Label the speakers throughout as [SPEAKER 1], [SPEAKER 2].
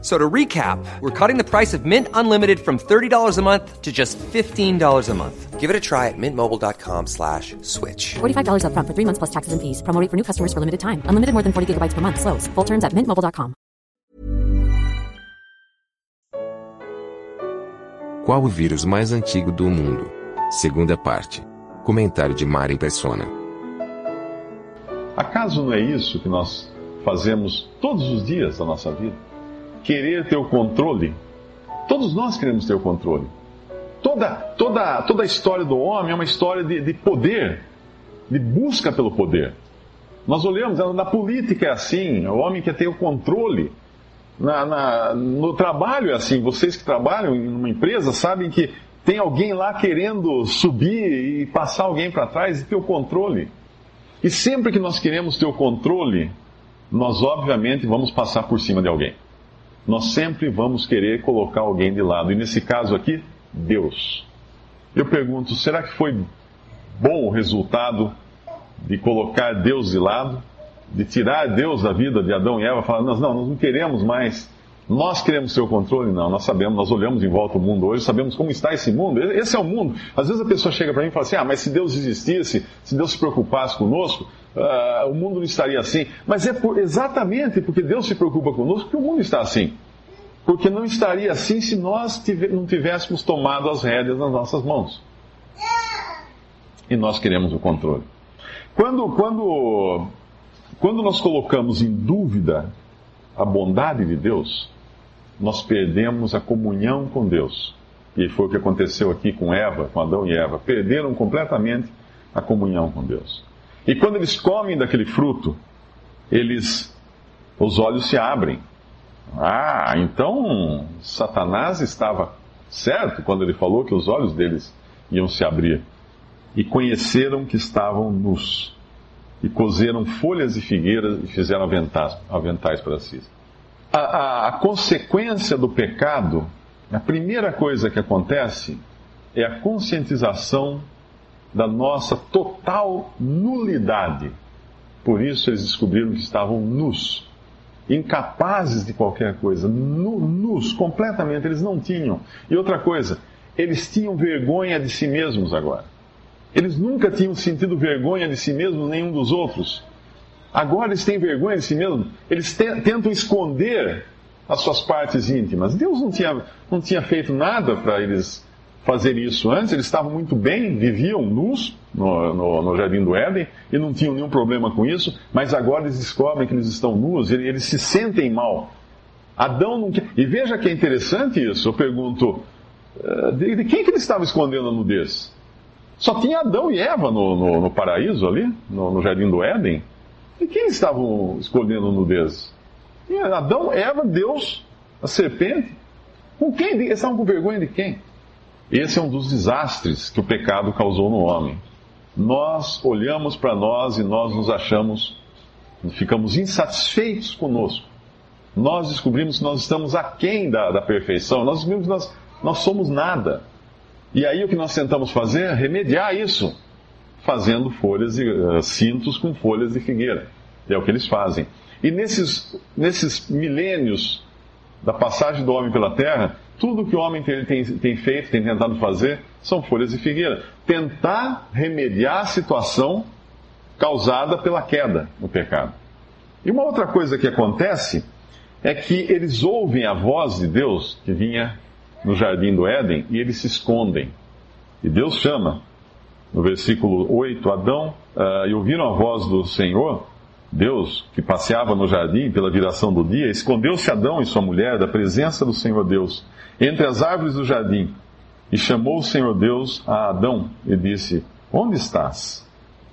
[SPEAKER 1] So to recap, we're cutting the price of Mint Unlimited from $30 a month to just $15 a month.
[SPEAKER 2] Give it a try at mintmobile.com slash switch.
[SPEAKER 3] $45 upfront for three months plus taxes and fees. Promo rate for new customers for limited time. Unlimited more than 40 gigabytes per month. Slows. Full terms at mintmobile.com.
[SPEAKER 4] Qual o vírus mais antigo do mundo? Segunda parte. Comentário de Mari Persona.
[SPEAKER 5] Acaso não é isso que nós fazemos todos os dias da nossa vida? Querer ter o controle. Todos nós queremos ter o controle. Toda, toda, toda a história do homem é uma história de, de poder, de busca pelo poder. Nós olhamos, na política é assim, o homem quer ter o controle. Na, na- no trabalho é assim, vocês que trabalham em uma empresa sabem que tem alguém lá querendo subir e passar alguém para trás e ter o controle. E sempre que nós queremos ter o controle, nós obviamente vamos passar por cima de alguém. Nós sempre vamos querer colocar alguém de lado. E nesse caso aqui, Deus. Eu pergunto, será que foi bom o resultado de colocar Deus de lado? De tirar Deus da vida de Adão e Eva? Falar, nós não, nós não queremos mais. Nós queremos o controle? Não, nós sabemos, nós olhamos em volta o mundo hoje, sabemos como está esse mundo. Esse é o mundo. Às vezes a pessoa chega para mim e fala assim: ah, mas se Deus existisse, se Deus se preocupasse conosco, ah, o mundo não estaria assim. Mas é por- exatamente porque Deus se preocupa conosco que o mundo está assim. Porque não estaria assim se nós tive- não tivéssemos tomado as rédeas nas nossas mãos. E nós queremos o controle. Quando, quando, quando nós colocamos em dúvida a bondade de Deus, nós perdemos a comunhão com Deus. E foi o que aconteceu aqui com Eva, com Adão e Eva. Perderam completamente a comunhão com Deus. E quando eles comem daquele fruto, eles, os olhos se abrem. Ah, então Satanás estava certo quando ele falou que os olhos deles iam se abrir. E conheceram que estavam nus. E cozeram folhas de figueira e fizeram aventais, aventais para si. A, a- consequência do pecado, a primeira coisa que acontece é a conscientização da nossa total nulidade. Por isso eles descobriram que estavam nus, incapazes de qualquer coisa, nu- nus, completamente, eles não tinham. E outra coisa, eles tinham vergonha de si mesmos agora. Eles nunca tinham sentido vergonha de si mesmos, nenhum dos outros. Agora eles têm vergonha de si mesmos. Eles te- tentam esconder as suas partes íntimas. Deus não tinha, não tinha feito nada para eles fazer isso antes. Eles estavam muito bem, viviam nus no, no- no Jardim do Éden e não tinham nenhum problema com isso. Mas agora eles descobrem que eles estão nus e eles se sentem mal. Adão não. E veja que é interessante isso. Eu pergunto: eh, de, de quem que eles estavam escondendo a nudez? Só tinha Adão e Eva no, no- no paraíso ali, no, no jardim do Éden. E quem estavam escondendo nudez? Adão, Eva, Deus, a serpente. Com quem? Eles estavam com vergonha de quem? Esse é um dos desastres que o pecado causou no homem. Nós olhamos para nós e nós nos achamos, ficamos insatisfeitos conosco. Nós descobrimos que nós estamos aquém da, da perfeição. Nós descobrimos que nós, nós somos nada. E aí o que nós tentamos fazer remediar isso, fazendo folhas de, eh, cintos com folhas de figueira. É o que eles fazem. E nesses, nesses milênios da passagem do homem pela terra, tudo que o homem tem, tem, tem feito, tem tentado fazer, são folhas de figueira. Tentar remediar a situação causada pela queda no pecado. E uma outra coisa que acontece é que eles ouvem a voz de Deus que vinha no jardim do Éden e eles se escondem. E Deus chama, no versículo 8, Adão, ah, e ouviram a voz do Senhor, Deus, que passeava no jardim pela viração do dia, escondeu-se Adão e sua mulher da presença do Senhor Deus, entre as árvores do jardim. E chamou o Senhor Deus a Adão e disse: Onde estás?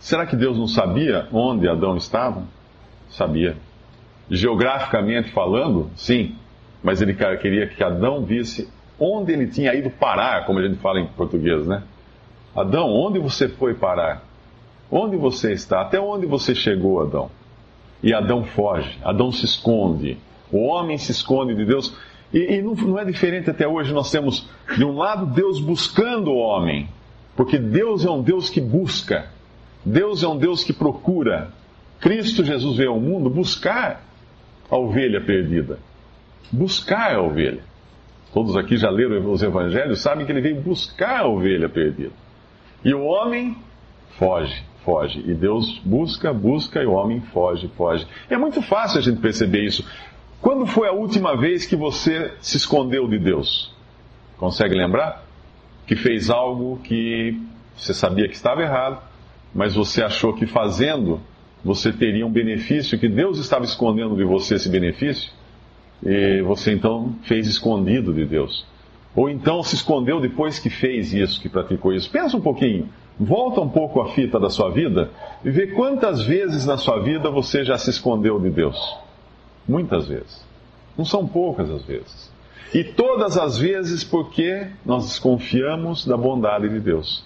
[SPEAKER 5] Será que Deus não sabia onde Adão estava? Sabia. Geograficamente falando, sim, mas ele queria que Adão visse onde ele tinha ido parar, como a gente fala em português, né? Adão, onde você foi parar? Onde você está? Até onde você chegou, Adão? E Adão foge, Adão se esconde. O homem se esconde de Deus. E, e não, não é diferente até hoje. Nós temos, de um lado, Deus buscando o homem. Porque Deus é um Deus que busca. Deus é um Deus que procura. Cristo Jesus veio ao mundo buscar a ovelha perdida. Buscar a ovelha. Todos aqui já leram os evangelhos, sabem que ele veio buscar a ovelha perdida. E o homem foge, foge. E Deus busca, busca e o homem foge, foge. É muito fácil a gente perceber isso. Quando foi a última vez que você se escondeu de Deus? Consegue lembrar? Que fez algo que você sabia que estava errado, mas você achou que fazendo você teria um benefício, que Deus estava escondendo de você esse benefício, e você então fez escondido de Deus. Ou então se escondeu depois que fez isso, que praticou isso. Pensa um pouquinho, volta um pouco a fita da sua vida e vê quantas vezes na sua vida você já se escondeu de Deus. Muitas vezes. Não são poucas as vezes. E todas as vezes porque nós desconfiamos da bondade de Deus.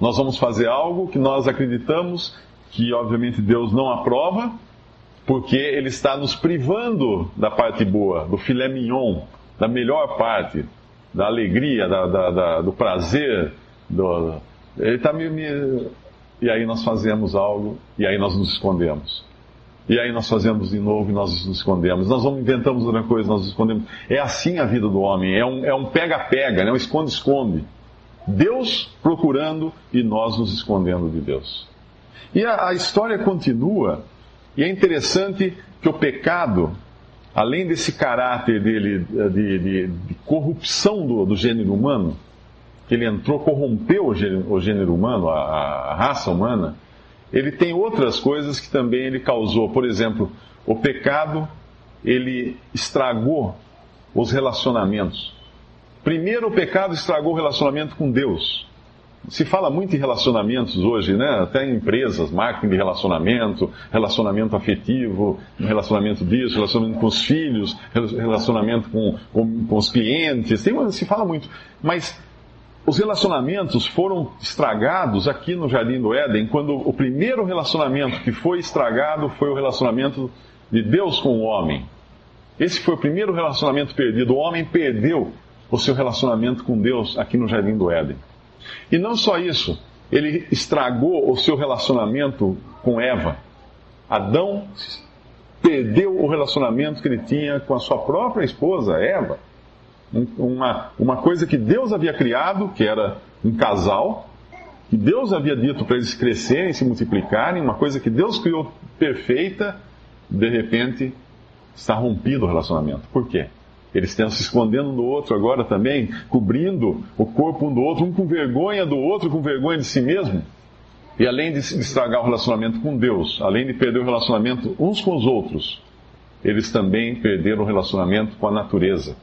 [SPEAKER 5] Nós vamos fazer algo que nós acreditamos que, obviamente, Deus não aprova, porque Ele está nos privando da parte boa, do filé mignon, da melhor parte, da alegria, da, da, da, do prazer. Do... Ele está me, me. E aí nós fazemos algo, e aí nós nos escondemos. E aí nós fazemos de novo e nós nos escondemos. Nós vamos inventamos outra coisa, nós nos escondemos. É assim a vida do homem. É um, é um pega-pega, né? um esconde-esconde. Deus procurando e nós nos escondendo de Deus. E a, a história continua, e é interessante que o pecado, além desse caráter dele de, de, de corrupção do, do, gênero humano, que ele entrou, corrompeu o gênero, o gênero humano, a, a raça humana, ele tem outras coisas que também ele causou. Por exemplo, o pecado, ele estragou os relacionamentos. Primeiro, o pecado estragou o relacionamento com Deus. Se fala muito em relacionamentos hoje, né? Até em empresas, marketing de relacionamento, relacionamento afetivo, relacionamento disso, relacionamento com os filhos, relacionamento com, com, com os clientes. Tem, se fala muito. Mas os relacionamentos foram estragados aqui no Jardim do Éden, quando o primeiro relacionamento que foi estragado foi o relacionamento de Deus com o homem. Esse foi o primeiro relacionamento perdido. O homem perdeu o seu relacionamento com Deus aqui no Jardim do Éden. E não só isso, ele estragou o seu relacionamento com Eva. Adão perdeu o relacionamento que ele tinha com a sua própria esposa, Eva. Uma, uma coisa que Deus havia criado, que era um casal, que Deus havia dito para eles crescerem, se multiplicarem, uma coisa que Deus criou perfeita, de repente está rompido o relacionamento. Por quê? Eles estão se escondendo um do outro agora também, cobrindo o corpo um do outro, um com vergonha do outro, com vergonha de si mesmo. E além de estragar o relacionamento com Deus, além de perder o relacionamento uns com os outros, eles também perderam o relacionamento com a natureza.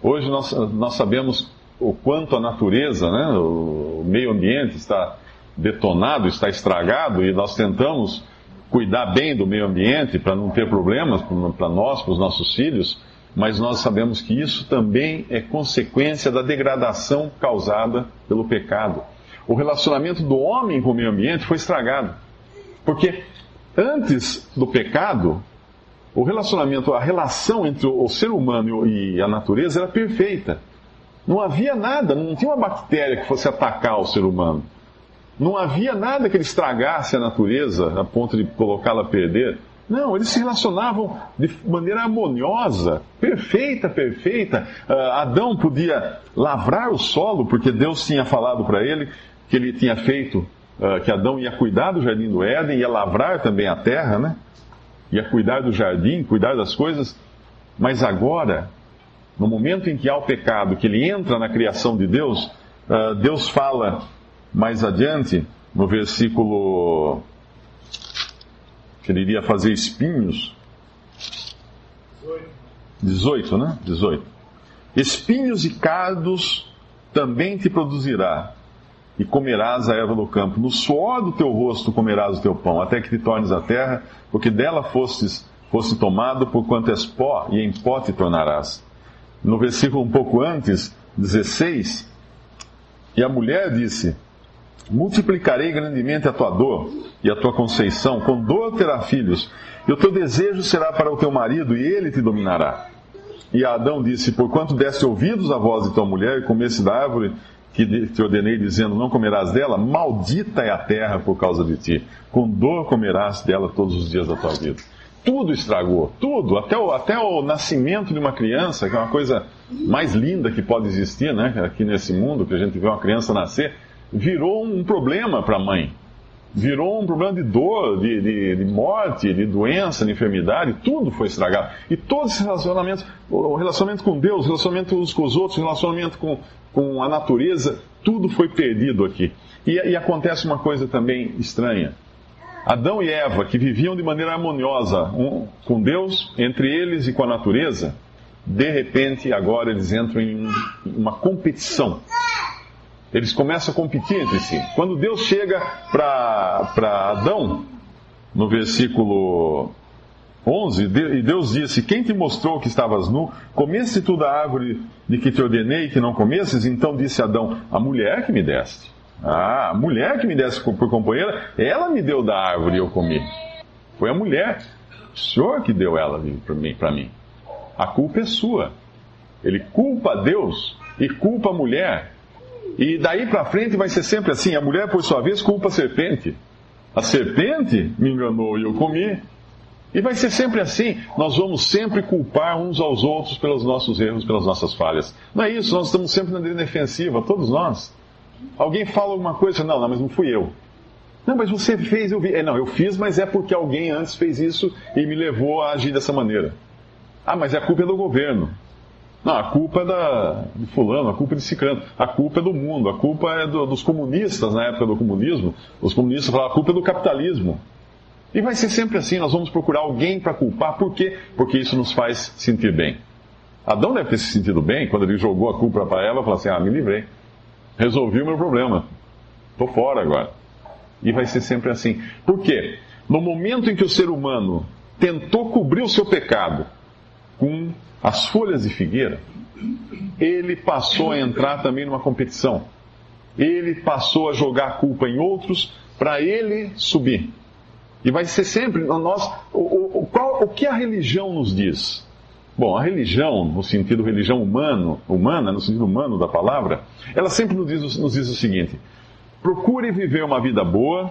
[SPEAKER 5] Hoje nós, nós sabemos o quanto a natureza, né, o meio ambiente está detonado, está estragado, e nós tentamos cuidar bem do meio ambiente para não ter problemas para nós, para os nossos filhos mas nós sabemos que isso também é consequência da degradação causada pelo pecado. O relacionamento do homem com o meio ambiente foi estragado. Porque antes do pecado, o relacionamento, a relação entre o ser humano e a natureza era perfeita. Não havia nada, não tinha uma bactéria que fosse atacar o ser humano. Não havia nada que ele estragasse a natureza a ponto de colocá-la a perder. Não, eles se relacionavam de maneira harmoniosa, perfeita, perfeita. Uh, Adão podia lavrar o solo, porque Deus tinha falado para ele que ele tinha feito, uh, que Adão ia cuidar do jardim do Éden, ia lavrar também a terra, né? Ia cuidar do jardim, cuidar das coisas. Mas agora, no momento em que há o pecado, que ele entra na criação de Deus, uh, Deus fala mais adiante, no versículo que ele iria fazer espinhos. 18, né? 18. Espinhos e cardos também te produzirá, e comerás a erva do campo. No suor do teu rosto comerás o teu pão, até que te tornes a terra, porque dela fostes, fosse tomado, porquanto és pó, e em pó te tornarás. No versículo um pouco antes, 16, e a mulher disse: Multiplicarei grandemente a tua dor e a tua conceição. Com dor terá filhos, e o teu desejo será para o teu marido, e ele te dominará. E Adão disse: Porquanto deste ouvidos à voz de tua mulher e comesse da árvore que te ordenei, dizendo: Não comerás dela, maldita é a terra por causa de ti. Com dor comerás dela todos os dias da tua vida. Tudo estragou, tudo, até o, até o nascimento de uma criança, que é uma coisa mais linda que pode existir, né? Aqui nesse mundo, que a gente vê uma criança nascer, virou um problema para a mãe. Virou um problema de dor, de, de, de, morte, de doença, de enfermidade, tudo foi estragado. E todos esses relacionamentos, o relacionamento com Deus, o relacionamento uns com os outros, o relacionamento com, com a natureza, tudo foi perdido aqui. E, e acontece uma coisa também estranha. Adão e Eva, que viviam de maneira harmoniosa um, com Deus, entre eles e com a natureza, de repente agora eles entram em uma competição eles começam a competir entre si. Quando Deus chega para Adão, no versículo 11, e Deus disse: Quem te mostrou que estavas nu? Comesse tu da árvore de que te ordenei que não comesses? Então disse Adão: A mulher que me deste. Ah, a mulher que me deste por companheira, ela me deu da árvore e eu comi. Foi a mulher, o Senhor que deu ela para mim, mim. A culpa é sua. Ele culpa Deus e culpa a mulher e daí para frente vai ser sempre assim: a mulher, por sua vez, culpa a serpente. A serpente me enganou e eu comi. E vai ser sempre assim. Nós vamos sempre culpar uns aos outros pelos nossos erros, pelas nossas falhas. Não é isso, nós estamos sempre na defensiva, todos nós. Alguém fala alguma coisa, não, não, mas não fui eu. Não, mas você fez, eu vi. É, não, eu fiz, mas é porque alguém antes fez isso e me levou a agir dessa maneira. Ah, mas é a culpa é do governo. Não, a culpa é da, de fulano, a culpa é de ciclano, a culpa é do mundo, a culpa é do, dos comunistas na época do comunismo. Os comunistas falavam, a culpa é do capitalismo. E vai ser sempre assim, nós vamos procurar alguém para culpar. Por quê? Porque isso nos faz sentir bem. Adão deve ter se sentido bem quando ele jogou a culpa para Eva e falou assim, ah, me livrei. Resolvi o meu problema. Estou fora agora. E vai ser sempre assim. Por quê? No momento em que o ser humano tentou cobrir o seu pecado as folhas de figueira, ele passou a entrar também numa competição. Ele passou a jogar a culpa em outros para ele subir. E vai ser sempre nós. O, o, qual, o que a religião nos diz? Bom, a religião, no sentido religião humano, humana, no sentido humano da palavra, ela sempre nos diz, nos diz o seguinte: procure viver uma vida boa,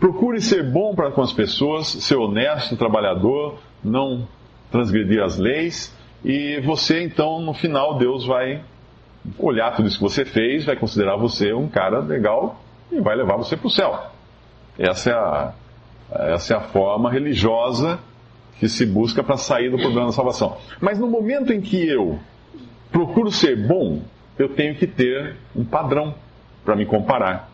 [SPEAKER 5] procure ser bom para com as pessoas, ser honesto, trabalhador, não transgredir as leis, e você, então, no final, Deus vai olhar tudo isso que você fez, vai considerar você um cara legal e vai levar você para o céu. Essa é, a, essa é a forma religiosa que se busca para sair do problema da salvação. Mas no momento em que eu procuro ser bom, eu tenho que ter um padrão para me comparar.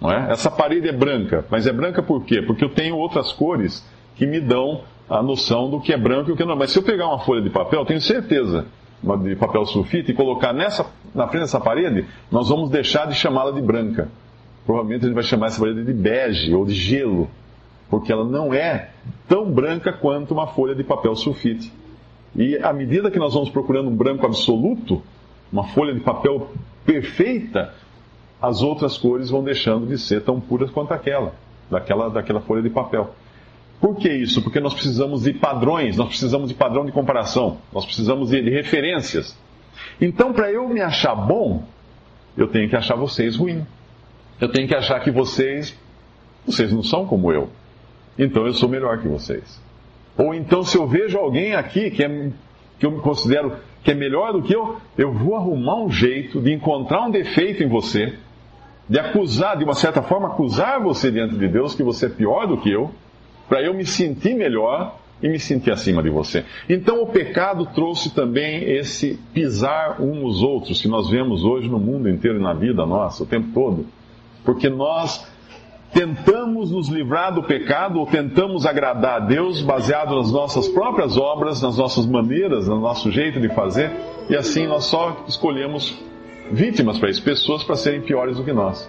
[SPEAKER 5] Não é? Essa parede é branca, mas é branca por quê? Porque eu tenho outras cores que me dão a noção do que é branco e o que não é. Mas se eu pegar uma folha de papel, tenho certeza, de papel sulfite, e colocar nessa, na frente dessa parede, nós vamos deixar de chamá-la de branca. Provavelmente a gente vai chamar essa parede de bege ou de gelo, porque ela não é tão branca quanto uma folha de papel sulfite. E à medida que nós vamos procurando um branco absoluto, uma folha de papel perfeita, as outras cores vão deixando de ser tão puras quanto aquela, daquela, daquela folha de papel. Por que isso? Porque nós precisamos de padrões, nós precisamos de padrão de comparação, nós precisamos de, de referências. Então, para eu me achar bom, eu tenho que achar vocês ruim. Eu tenho que achar que vocês, vocês não são como eu. Então eu sou melhor que vocês. Ou então, se eu vejo alguém aqui que, é, que eu me considero que é melhor do que eu, eu vou arrumar um jeito de encontrar um defeito em você, de acusar, de uma certa forma, acusar você diante de Deus que você é pior do que eu para eu me sentir melhor e me sentir acima de você. Então o pecado trouxe também esse pisar uns nos outros que nós vemos hoje no mundo inteiro e na vida nossa, o tempo todo. Porque nós tentamos nos livrar do pecado ou tentamos agradar a Deus baseado nas nossas próprias obras, nas nossas maneiras, no nosso jeito de fazer, e assim nós só escolhemos vítimas para isso, pessoas para serem piores do que nós.